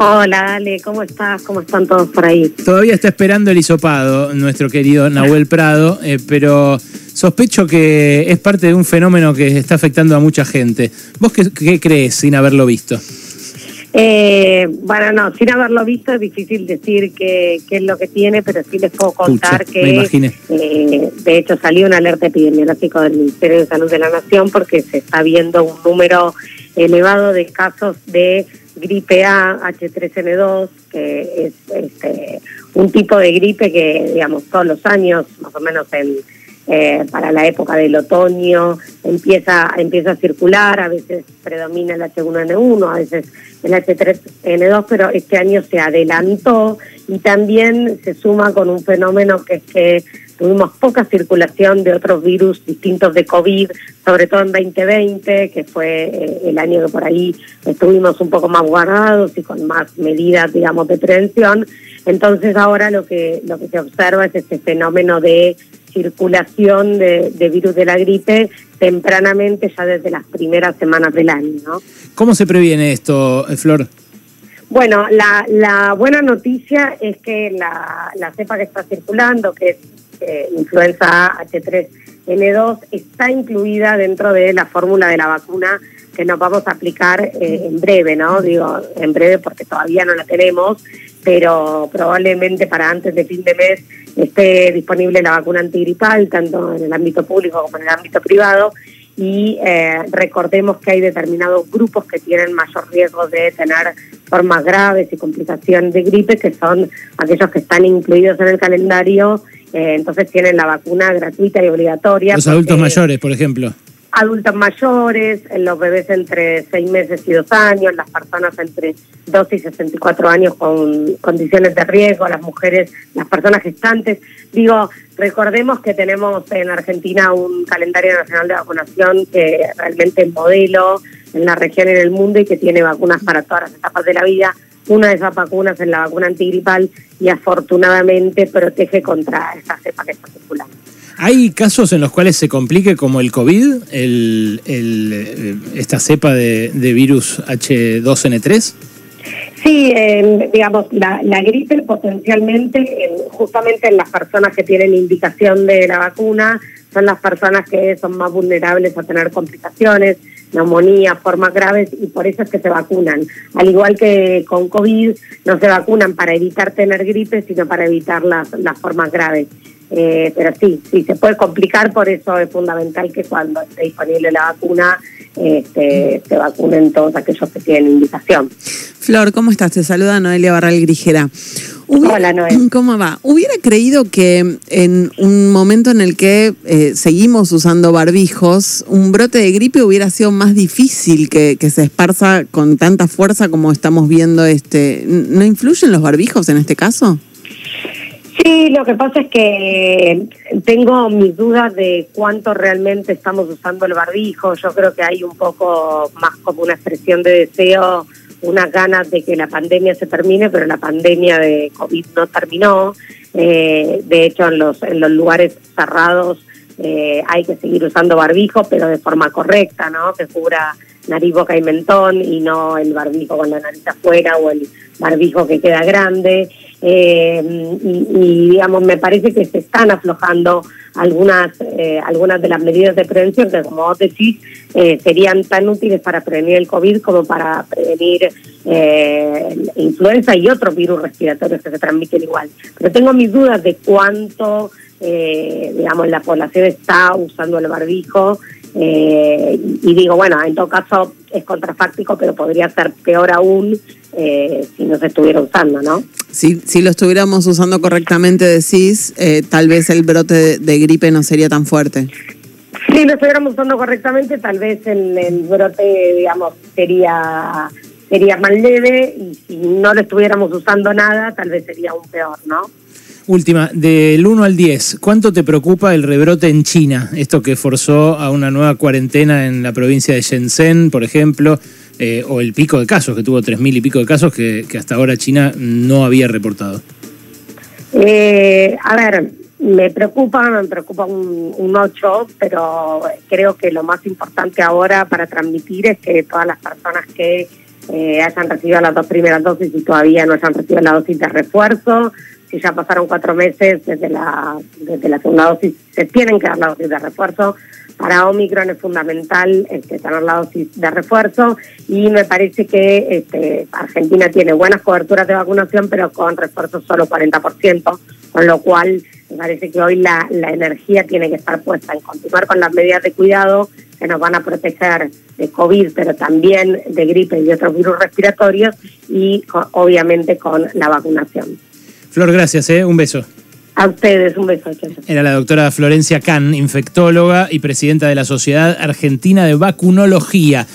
Hola, Ale, ¿cómo estás? ¿Cómo están todos por ahí? Todavía está esperando el hisopado nuestro querido Nahuel Prado, eh, pero sospecho que es parte de un fenómeno que está afectando a mucha gente. ¿Vos qué, crees sin haberlo visto? Eh, bueno, no, sin haberlo visto es difícil decir qué, es lo que tiene, pero sí les puedo contar que, eh, de hecho, salió una alerta epidemiológica del Ministerio de Salud de la Nación porque se está viendo un número elevado de casos de gripe A, H3N2, que es este, un tipo de gripe que, digamos, todos los años, más o menos en, eh, para la época del otoño, empieza, empieza a circular, a veces predomina el H1N1, a veces el H3N2, pero este año se adelantó y también se suma con un fenómeno que es que tuvimos poca circulación de otros virus distintos de COVID, sobre todo en 2020, que fue eh, el año que por ahí estuvimos un poco más guardados y con más medidas, digamos, de prevención. Entonces ahora lo que, lo que se observa es este fenómeno de circulación de, virus de la gripe tempranamente ya desde las primeras semanas del año. ¿no? ¿Cómo se previene esto, Flor? Bueno, la, la buena noticia es que la, la cepa que está circulando, que es eh, influenza H3N2 está incluida dentro de la fórmula de la vacuna que nos vamos a aplicar eh, en breve, ¿no? Digo, en breve porque todavía no la tenemos, pero probablemente para antes de fin de mes esté disponible la vacuna antigripal, tanto en el ámbito público como en el ámbito privado, y eh, recordemos que hay determinados grupos que tienen mayor riesgo de tener formas graves y complicaciones de gripe, que son aquellos que están incluidos en el calendario eh, entonces tienen la vacuna gratuita y obligatoria. Los adultos mayores, por ejemplo. Adultos mayores, los bebés entre 6 meses y 2 años, las personas entre 2 y 64 años con condiciones de riesgo, las mujeres, las personas gestantes. Digo, recordemos que tenemos en Argentina un calendario nacional de vacunación que realmente es modelo en la región y en el mundo y que tiene vacunas para todas las etapas de la vida una de esas vacunas es la vacuna antigripal y afortunadamente protege contra esa cepa que está circulando. ¿Hay casos en los cuales se complique como el COVID, el, eh, esta cepa de, virus H2N3? Sí, digamos, la, gripe potencialmente, justamente en las personas que tienen indicación de la vacuna, son las personas que son más vulnerables a tener complicaciones, neumonía, formas graves y por eso es que se vacunan. Al igual que con COVID, no se vacunan para evitar tener gripe, sino para evitar las, las formas graves. Eh, pero sí, sí, se puede complicar, por eso es fundamental que cuando esté disponible la vacuna este, se vacunen todos aquellos que tienen indicación. Flor, ¿cómo estás? Te saluda Noelia Barral Grigera. Hola, Noelia. ¿Cómo va? Hubiera creído que en un momento en el que eh, seguimos usando barbijos, un brote de gripe hubiera sido más difícil que, que, se esparza con tanta fuerza como estamos viendo este. ¿No influyen los barbijos en este caso? Sí, lo que pasa es que tengo mis dudas de cuánto realmente estamos usando el barbijo. Yo creo que hay un poco más como una expresión de deseo, unas ganas de que la pandemia se termine, pero la pandemia de COVID no terminó. Eh, de hecho, en los, en los lugares cerrados eh, hay que seguir usando barbijo, pero de forma correcta, ¿no? Que cubra nariz, boca y mentón y no el barbijo con la nariz afuera o el barbijo que queda grande. Eh, y, digamos, me parece que se están aflojando algunas, eh, algunas de las medidas de prevención que, como vos decís, eh, serían tan útiles para prevenir el COVID como para prevenir influenza y otros virus respiratorios que se transmiten igual. Pero tengo mis dudas de cuánto, digamos, la población está usando el barbijo. y digo, bueno, en todo caso es contrafáctico, pero podría ser peor aún si no se estuviera usando, ¿no? Si, si lo estuviéramos usando correctamente, decís, eh, tal vez el brote de, gripe no sería tan fuerte. Si lo estuviéramos usando correctamente, tal vez el, el brote, digamos, sería sería más leve y si no lo estuviéramos usando nada, tal vez sería aún peor, ¿no? Última, del 1 al 10, ¿cuánto te preocupa el rebrote en China? Esto que forzó a una nueva cuarentena en la provincia de Shenzhen, por ejemplo, eh, o el pico de casos, que tuvo 3.000 y pico de casos que, hasta ahora China no había reportado? Eh, a ver, me preocupa, me preocupa un, un 8, pero creo que lo más importante ahora para transmitir es que todas las personas que eh, hayan recibido las dos primeras dosis y todavía no hayan recibido la dosis de refuerzo. Si ya pasaron cuatro meses desde la, desde la segunda dosis, se tienen que dar la dosis de refuerzo. Para Omicron es fundamental este, tener la dosis de refuerzo y me parece que este, Argentina tiene buenas coberturas de vacunación, pero con refuerzo solo 40%, con lo cual me parece que hoy la, la energía tiene que estar puesta en continuar con las medidas de cuidado que nos van a proteger de COVID, pero también de gripe y otros virus respiratorios y obviamente con la vacunación. Flor, gracias, ¿eh? un beso. A ustedes, un beso. Era la doctora Florencia Can, infectóloga y presidenta de la Sociedad Argentina de Vacunología.